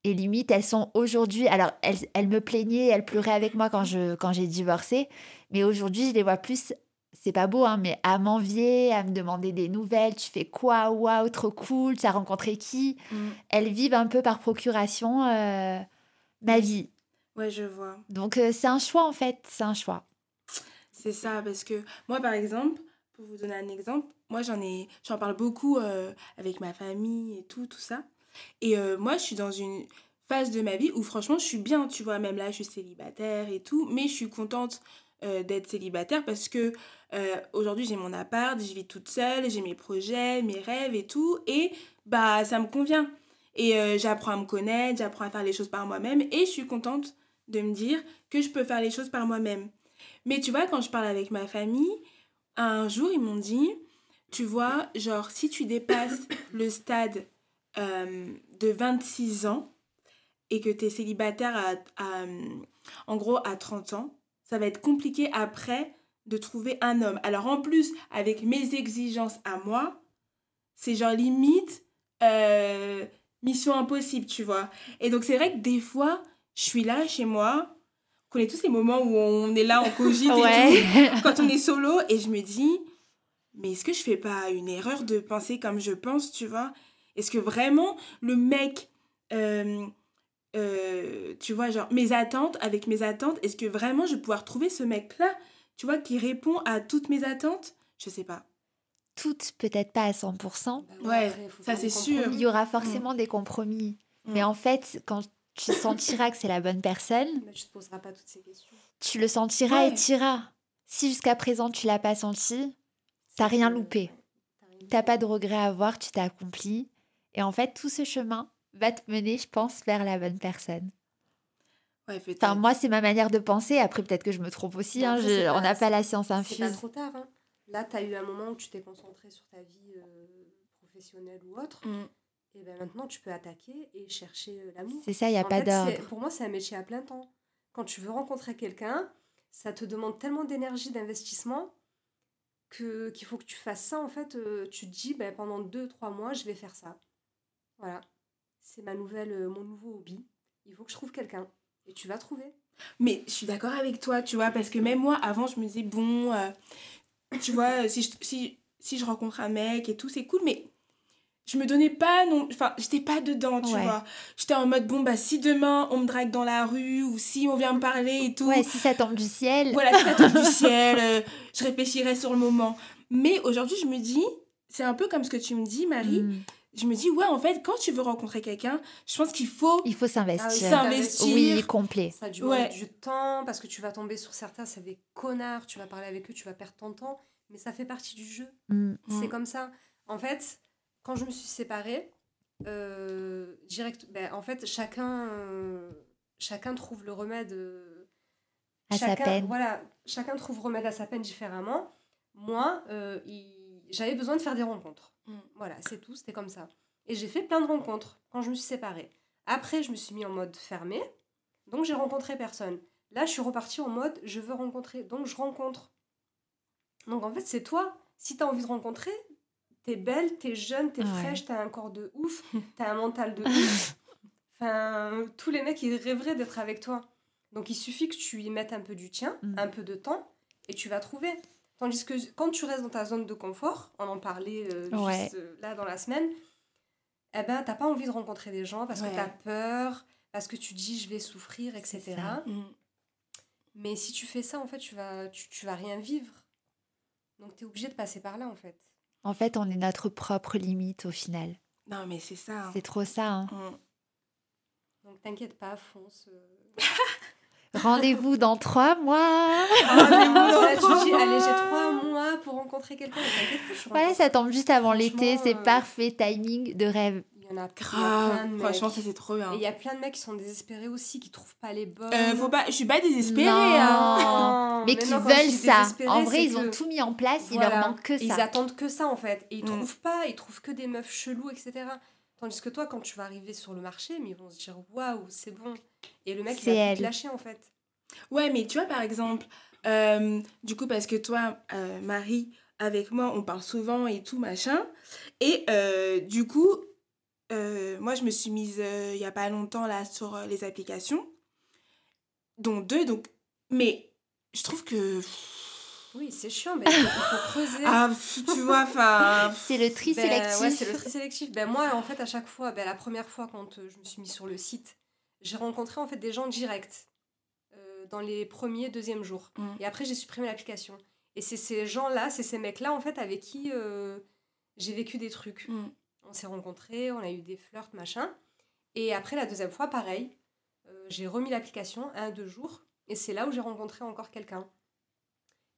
Et limite, elles sont aujourd'hui. Alors, elles, elles me plaignaient, elles pleuraient avec moi quand je quand j'ai divorcé. Mais aujourd'hui, je les vois plus. C'est pas beau, hein, mais à m'envier, à me demander des nouvelles. Tu fais quoi Waouh, trop cool. Tu as rencontré qui? Mm. Elles vivent un peu par procuration euh, ma vie. Ouais, je vois. Donc, euh, c'est un choix, en fait. C'est un choix. C'est ça, parce que moi, par exemple, pour vous donner un exemple, moi, j'en ai, j'en parle beaucoup euh, avec ma famille et tout, tout ça. Et euh, moi, je suis dans une phase de ma vie où, franchement, je suis bien, tu vois. Même là, je suis célibataire et tout, mais je suis contente euh, d'être célibataire parce que aujourd'hui, j'ai mon appart, je vis toute seule, j'ai mes projets, mes rêves et tout, et bah, ça me convient. Et j'apprends à me connaître, j'apprends à faire les choses par moi-même, et je suis contente de me dire que je peux faire les choses par moi-même. Mais tu vois, quand je parle avec ma famille, un jour, ils m'ont dit, tu vois, genre, si tu dépasses le stade euh, de 26 ans et que tu es célibataire à, à, en gros, à 30 ans, ça va être compliqué après de trouver un homme. Alors, en plus, avec mes exigences à moi, c'est genre limite euh, mission impossible, tu vois. Et donc, c'est vrai que des fois, je suis là chez moi, connaît tous les moments où on est là, on cogite et tout quand on est solo et je me dis mais est-ce que je fais pas une erreur de penser comme je pense tu vois? Est-ce que vraiment le mec euh, euh, tu vois genre mes attentes avec mes attentes est-ce que vraiment je vais pouvoir trouver ce mec là tu vois qui répond à toutes mes attentes? Je sais pas Toutes, peut-être pas à 100%. Bah Ouais, après, faut ça, c'est sûr. Il y aura forcément des compromis. Mm. Mais en fait, quand tu sentiras que c'est la bonne personne, Mais tu te poseras pas toutes ces questions. tu le sentiras Ouais. et t'iras. Si jusqu'à présent tu l'as pas senti, t'as rien loupé. t'as pas de regret à avoir, tu t'es accompli. Et en fait, tout ce chemin va te mener, je pense, vers la bonne personne. ouais Enfin, moi, c'est ma manière de penser. Après, peut-être que je me trompe aussi. Hein, je- c'est on pas- n'a pas la science C'est pas infuse. trop tard. Hein. Là, tu as eu un moment où tu t'es concentré sur ta vie euh, professionnelle ou autre. Mm. Et ben maintenant, tu peux attaquer et chercher euh, l'amour. C'est ça, il n'y a En pas d'ordre. Pour moi, c'est un métier à plein temps. Quand tu veux rencontrer quelqu'un, ça te demande tellement d'énergie, d'investissement, que qu'il faut que tu fasses ça. En fait, euh, tu te dis, ben, pendant 2-3 mois, je vais faire ça. Voilà. C'est ma nouvelle, euh, mon nouveau hobby. Il faut que je trouve quelqu'un. Et tu vas trouver. Mais je suis d'accord avec toi, tu vois, parce que même moi, avant, je me disais, bon, euh, tu vois, si je, si, si je rencontre un mec et tout, c'est cool, mais je me donnais pas, non, enfin, j'étais pas dedans, tu Ouais. vois. J'étais en mode, bon, bah, si demain, on me drague dans la rue, ou si on vient me parler et tout, Ouais, si ça tombe du ciel. voilà, c'est la tombe du ciel, euh, je réfléchirai sur le moment. Mais aujourd'hui, je me dis, c'est un peu comme ce que tu me dis, Marie, Mm. je me dis, ouais, en fait, quand tu veux rencontrer quelqu'un, je pense qu'il faut Il faut s'investir. s'investir. Oui, complet. Ça a du, Ouais. du temps, parce que tu vas tomber sur certains, c'est des connards, tu vas parler avec eux, tu vas perdre ton temps, mais ça fait partie du jeu. Mm. Mm. C'est comme ça. En fait, quand je me suis séparée, euh, direct, ben, en fait, chacun, euh, chacun trouve le remède. euh, À sa chacun, peine. Voilà, chacun trouve remède à sa peine différemment. Moi, euh, j'avais besoin de faire des rencontres. Mm. Voilà, c'est tout, c'était comme ça. Et j'ai fait plein de rencontres quand je me suis séparée. Après, je me suis mis en mode fermé, donc j'ai rencontré personne. Là, je suis repartie en mode je veux rencontrer, donc je rencontre. Donc en fait, c'est toi. Si tu as envie de rencontrer, t'es belle, t'es jeune, t'es Ouais. fraîche, t'as un corps de ouf, t'as un mental de ouf. Enfin, tous les mecs, ils rêveraient d'être avec toi. Donc il suffit que tu y mettes un peu du tien, Mm. un peu de temps, et tu vas trouver. Tandis que quand tu restes dans ta zone de confort, on en parlait euh, Ouais. juste euh, là dans la semaine, eh ben, t'as pas envie de rencontrer des gens parce Ouais. que t'as peur, parce que tu dis je vais souffrir, etc. Mm. Mais si tu fais ça, en fait, tu vas, tu, tu vas rien vivre. Donc tu es obligé de passer par là, en fait. En fait, on est notre propre limite au final. Non, mais c'est ça. hein. C'est trop ça. hein. Mm. Donc t'inquiète pas, fonce. euh. Rendez-vous dans trois mois. Allez, j'ai trois mois pour rencontrer quelqu'un. Ouais, ça tombe juste avant l'été. C'est euh, parfait. Timing de rêve. Il y en a, il Grave. de mecs. Franchement, ça, c'est trop bien. Et il y a plein de mecs qui sont désespérés aussi, qui trouvent pas les bonnes. Euh, faut pas... Je suis pas désespérée, Non. hein. Mais mais qui non, veulent ça. En vrai, ils ont que- tout mis en place. Il Voilà. leur manque que Ils ça. attendent que ça, en fait. Et ils Mm. trouvent pas, ils trouvent que des meufs chelous, etc. Tandis que toi, quand tu vas arriver sur le marché, mais ils vont se dire waouh, c'est bon. Et le mec, il va te lâcher en fait. Ouais, mais tu vois, par exemple, euh, du coup, parce que toi, euh, Marie, avec moi, on parle souvent et tout, machin. Et euh, du coup, euh, moi, je me suis mise euh, il y a pas longtemps là sur euh, les applications, dont deux. Donc, mais je trouve que. Oui, c'est chiant, mais il faut, creuser. Ah, tu vois, enfin. C'est le tri Ben, sélectif. ouais, c'est le tri sélectif. Ben, moi, en fait, à chaque fois, ben, la première fois quand euh, je me suis mise sur le site, j'ai rencontré en fait des gens directs euh, dans les premiers, deuxièmes jours. Mm. Et après, j'ai supprimé l'application. Et c'est ces gens-là, c'est ces mecs-là, en fait, avec qui euh, j'ai vécu des trucs. Mm. On s'est rencontrés, on a eu des flirts, machin. Et après, la deuxième fois, pareil. euh, j'ai remis l'application un, deux jours. Et c'est là où j'ai rencontré encore quelqu'un.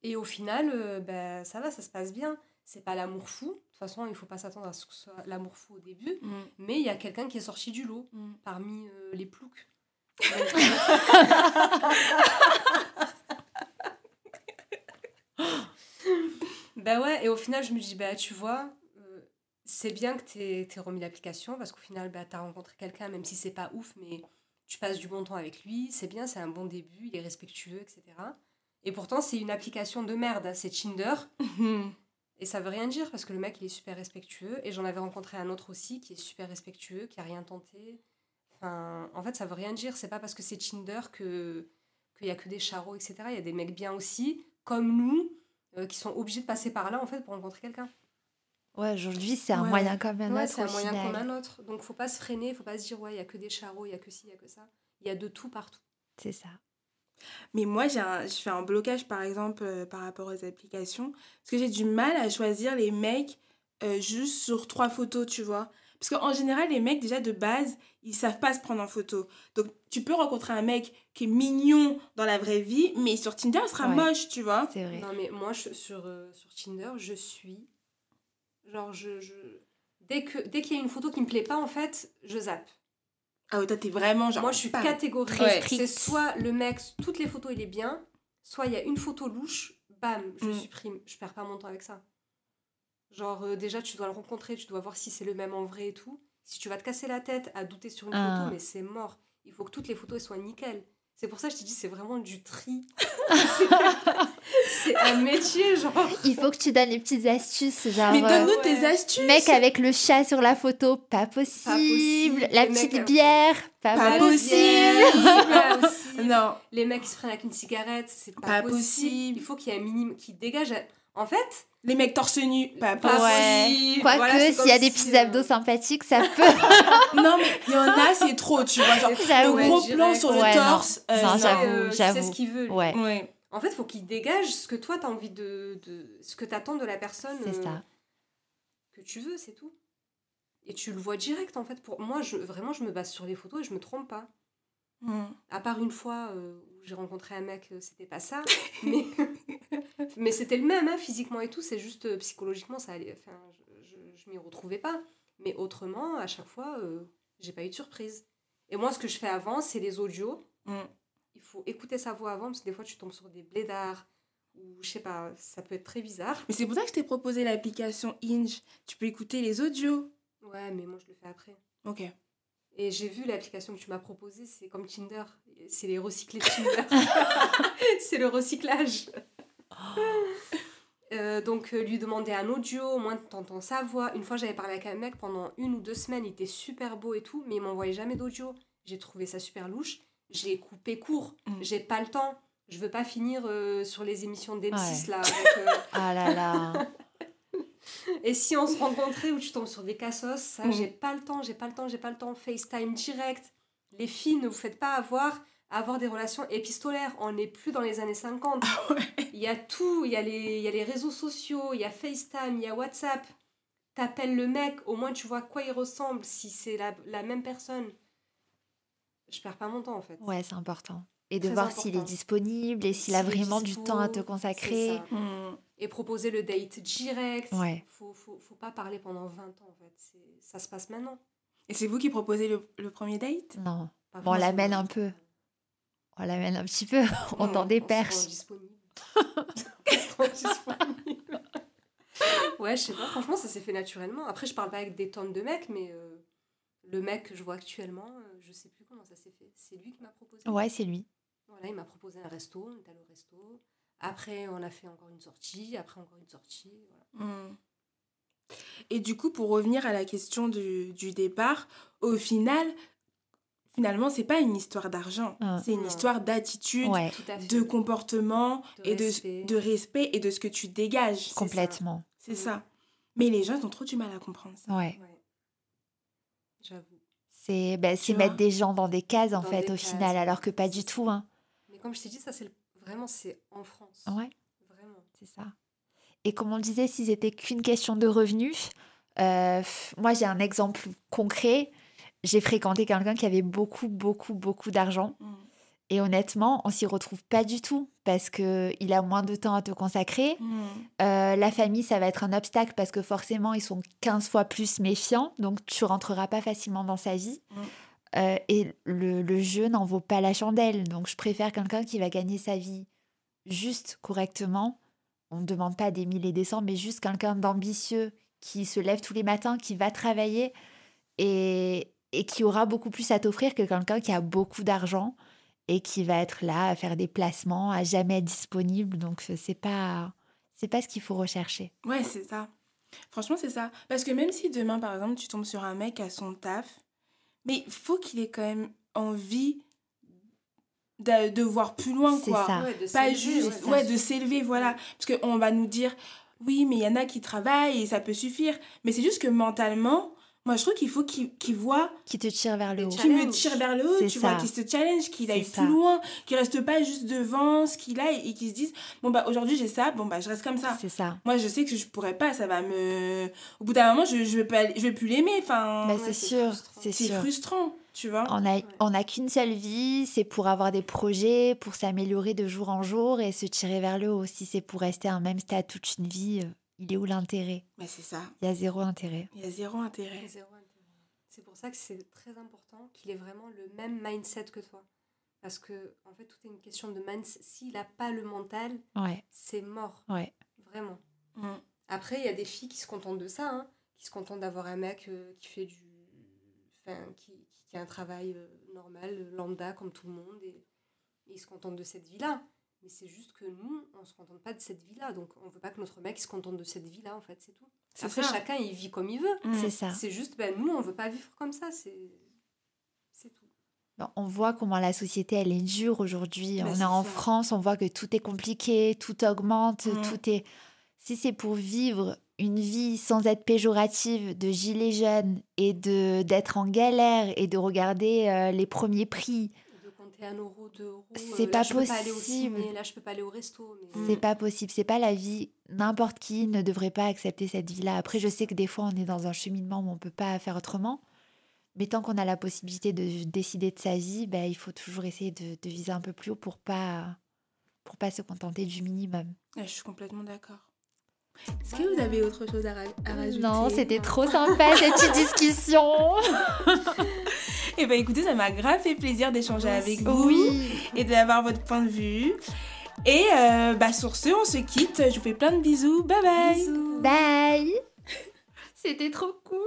Et au final, euh, ben, ça va, ça se passe bien. C'est pas l'amour fou. De toute façon, il faut pas s'attendre à ce que ce soit l'amour fou au début. Mm, Mais il y a quelqu'un qui est sorti du lot mm. parmi euh, les ploucs. Donc, bah ouais, et au final, je me dis, bah tu vois, c'est bien que t'aies aies remis l'application parce qu'au final, bah, t'as rencontré quelqu'un, même si c'est pas ouf, mais tu passes du bon temps avec lui, c'est bien, c'est un bon début, il est respectueux, etc. Et pourtant, c'est une application de merde, hein, c'est Tinder. Et ça veut rien dire parce que le mec, il est super respectueux. Et j'en avais rencontré un autre aussi qui est super respectueux, qui a rien tenté. Enfin, en fait, ça veut rien dire. C'est pas parce que c'est Tinder que qu'il y a que des charros, etc. Il y a des mecs bien aussi, comme nous, euh, qui sont obligés de passer par là, en fait, pour rencontrer quelqu'un. Ouais, aujourd'hui, c'est un Ouais. moyen comme un Ouais, autre. c'est un moyen final. comme un autre. Donc, faut pas se freiner, faut pas se dire, ouais, il y a que des charros, il y a que ci, il y a que ça. Il y a de tout partout. C'est ça. Mais moi, j'ai un- je fais un blocage, par exemple, euh, par rapport aux applications. Parce que j'ai du mal à choisir les mecs euh, juste sur trois photos, tu vois. Parce qu'en général, les mecs, déjà de base, ils savent pas se prendre en photo. Donc, tu peux rencontrer un mec qui est mignon dans la vraie vie, mais sur Tinder, il sera Ouais. moche, tu vois. C'est vrai. Non, mais moi, je- sur, euh, sur Tinder, je suis. Genre, je. je... Dès que dès qu'il y a une photo qui me plaît pas, en fait, je zappe. Ah ouais, toi, t'es vraiment genre. Moi, je suis catégorique. C'est soit le mec, toutes les photos, il est bien, soit il y a une photo louche, bam, je Mm. supprime. Je perds pas mon temps avec ça. Genre, euh, déjà, tu dois le rencontrer, tu dois voir si c'est le même en vrai et tout. Si tu vas te casser la tête à douter sur une Ah. photo, mais c'est mort. Il faut que toutes les photos soient nickel. C'est pour ça que je te dis, c'est vraiment du tri. c'est un métier, genre. Il faut que tu donnes les petites astuces, genre. Mais euh, donne-nous Ouais. tes astuces. Mec avec le chat sur la photo, pas possible. possible. La Les petite mecs- bière, pas, Pas possible. possible. C'est pas possible. Non. Les mecs qui se prennent avec une cigarette, c'est pas, Pas possible. possible. Il faut qu'il y ait un minimum qui dégage. En fait, Les mecs torse nu, pas Pas Ouais. possible. Quoique, Voilà, c'est s'il y a des petits euh, abdos sympathiques, ça peut. Non, mais il y en a, c'est trop, tu vois. Genre, le gros Ouais, plan sur le Ouais, non. torse. euh, Non, j'avoue, euh, ce qu'il veut. lui. Ouais, Ouais. En fait, il faut qu'il dégage ce que toi, tu as envie de, de. ce que tu attends de la personne c'est euh, ça. que tu veux, c'est tout. Et tu le vois direct, en fait. Pour moi, je, vraiment, je me base sur les photos et je me trompe pas. Mm. À part une fois euh, j'ai rencontré un mec, euh, c'était pas ça. mais mais c'était le même, hein, physiquement et tout. C'est juste euh, psychologiquement, ça allait. Enfin, je, je, je m'y retrouvais pas. Mais autrement, à chaque fois, euh, j'ai pas eu de surprise. Et moi, ce que je fais avant, c'est les audios. Mm. Il faut écouter sa voix avant, parce que des fois, tu tombes sur des blédards. Ou je sais pas, ça peut être très bizarre. Mais c'est pour ça que je t'ai proposé l'application Inge. Tu peux écouter les audios. Ouais, mais moi, je le fais après. Ok. Et j'ai vu l'application que tu m'as proposée, c'est comme Tinder. C'est les recyclés de Tinder. c'est le recyclage. Euh, donc, euh, lui demander un audio, au moins t'entends sa voix. Une fois, j'avais parlé avec un mec pendant une ou deux semaines, il était super beau et tout, mais il m'envoyait jamais d'audio. J'ai trouvé ça super louche. J'ai coupé court. Mm. J'ai pas le temps. Je veux pas finir euh, sur les émissions d'M6 Ouais. là. avec, euh, Ah là là. Et si on se rencontrait où tu tombes sur des cassos, ça, Mm. j'ai pas le temps, j'ai pas le temps, j'ai pas le temps. FaceTime direct. Les filles, ne vous faites pas avoir avoir des relations épistolaires. On n'est plus dans les années 50. Il y a tout, il y a, les, il y a les réseaux sociaux, il y a FaceTime, il y a WhatsApp. T'appelles le mec, au moins tu vois quoi il ressemble, si c'est la, la même personne. Je perds pas mon temps en fait. Ouais, c'est important. Et de Très voir s'il est disponible et s'il a vraiment du temps à te consacrer. ça. Mm. Et proposer le date direct. Ouais. Faut, faut, faut pas parler pendant 20 ans en fait. Ça se passe maintenant. Et c'est vous qui proposez le, le premier date? Non. Pas Bon, on l'amène un peu. On l'amène un petit peu. On Ouais, tend des perches. disponible. On rend disponible. ouais, je sais pas. Franchement, ça s'est fait naturellement. Après, je parle pas avec des tonnes de mecs, mais, euh, le mec que je vois actuellement, euh, je sais plus comment ça s'est fait. C'est lui qui m'a proposé. Ouais, c'est lui. Voilà, il m'a proposé un resto, on est allé au resto. Après, on a fait encore une sortie, après encore une sortie. Voilà. Mm. Et du coup, pour revenir à la question du, du départ, au final, finalement, c'est pas une histoire d'argent. Ah. C'est une Non. histoire d'attitude, Ouais, de comportement De et de respect. de respect et de ce que tu dégages. complètement. C'est ça. Mais les gens ils ont trop du mal à comprendre ça. Ouais. Ouais. J'avoue. C'est ben, c'est Tu mettre des gens dans des cases, en Dans fait, au cases, final, alors que pas du tout. Hein. Comme je t'ai dit, ça, c'est le- vraiment, c'est en France. Ouais. Vraiment. C'est ça. Et comme on le disait, si c'était qu'une question de revenus, euh, moi j'ai un exemple concret. J'ai fréquenté quelqu'un qui avait beaucoup, beaucoup, beaucoup d'argent. Mm. Et honnêtement, on s'y retrouve pas du tout parce que il a moins de temps à te consacrer. Mm. Euh, la famille, ça va être un obstacle parce que forcément, ils sont 15 fois plus méfiants. Donc, tu rentreras pas facilement dans sa vie. Mm. Euh, et le, le jeu n'en vaut pas la chandelle. Donc, je préfère quelqu'un qui va gagner sa vie juste correctement. On ne demande pas des mille et des cents, mais juste quelqu'un d'ambitieux qui se lève tous les matins, qui va travailler et, et qui aura beaucoup plus à t'offrir que quelqu'un qui a beaucoup d'argent et qui va être là à faire des placements, à jamais disponible. Donc, c'est pas, c'est pas ce qu'il faut rechercher. Ouais, c'est ça. Franchement, c'est ça. Parce que même si demain, par exemple, tu tombes sur un mec à son taf, mais il faut qu'il ait quand même envie de, de voir plus loin, C'est quoi. ça. Ouais, de Pas juste, ouais, de s'élever, voilà. Parce qu'on va nous dire, oui, mais il y en a qui travaillent et ça peut suffire. Mais c'est juste que mentalement, moi, je trouve qu'il faut qu'il qu'il voit, Qui te tire vers le haut. qu'il me tire vers le haut, C'est tu vois, ça. qu'il se challenge, qu'il C'est aille ça. plus loin, qu'il reste pas juste devant ce qu'il a et, et qu'il se dise, bon, bah, aujourd'hui, j'ai ça, bon, bah, je reste comme ça. C'est ça. Moi, je sais que je pourrais pas, ça va me. Au bout d'un moment, je, je, vais, pas, je vais plus l'aimer. Enfin, Bah, ouais, c'est c'est sûr, frustrant. c'est c'est sûr. frustrant, tu vois. On a, Ouais. on a qu'une seule vie, c'est pour avoir des projets, pour s'améliorer de jour en jour et se tirer vers le haut. Si c'est pour rester à un même stade toute une vie, euh, il est où l'intérêt? Mais c'est ça. Il y a zéro intérêt. Il y a zéro intérêt. Zéro intérêt. C'est pour ça que c'est très important qu'il ait vraiment le même mindset que toi. Parce que, en fait, tout est une question de mindset. S'il n'a pas le mental, Ouais, c'est mort. ouais. Vraiment. Mm. Après, il y a des filles qui se contentent de ça, hein, qui se contentent d'avoir un mec euh, qui fait du. Enfin, qui, qui- qui a un travail euh, normal, euh, lambda, comme tout le monde, et, et ils se contentent de cette vie-là. Mais c'est juste que nous, on se contente pas de cette vie-là. Donc, on veut pas que notre mec se contente de cette vie-là, en fait, c'est tout. C'est Après, ça. chacun, il vit comme il veut. Mm. C'est ça. C'est juste, ben, nous, on veut pas vivre comme ça. C'est c'est tout. Bon, On voit comment la société, elle est dure aujourd'hui. Bah, on est en. France, on voit que tout est compliqué, tout augmente, Mm. tout est... Si c'est pour vivre une vie sans être péjorative de gilet jaune et de d'être en galère et de regarder euh, les premiers prix, Euro, euros. C'est euh, pas là, je peux pas aller au possible. ciné, là, je peux pas aller au resto. Mais... c'est pas possible. C'est pas la vie. N'importe qui ne devrait pas accepter cette vie-là. Après, je sais que des fois, on est dans un cheminement où on peut pas faire autrement. Mais tant qu'on a la possibilité de décider de sa vie, ben, il faut toujours essayer de, de viser un peu plus haut pour pas pour pas se contenter du minimum. Je suis complètement d'accord. Est-ce que vous avez autre chose à, ra- à rajouter? Non, c'était trop sympa cette petite discussion. Eh ben écoutez, ça m'a grave fait plaisir d'échanger avec vous Oui. et d'avoir votre point de vue. Et euh, bah sur ce, on se quitte. Je vous fais plein de bisous. Bye bye. Bisous. Bye. C'était trop cool.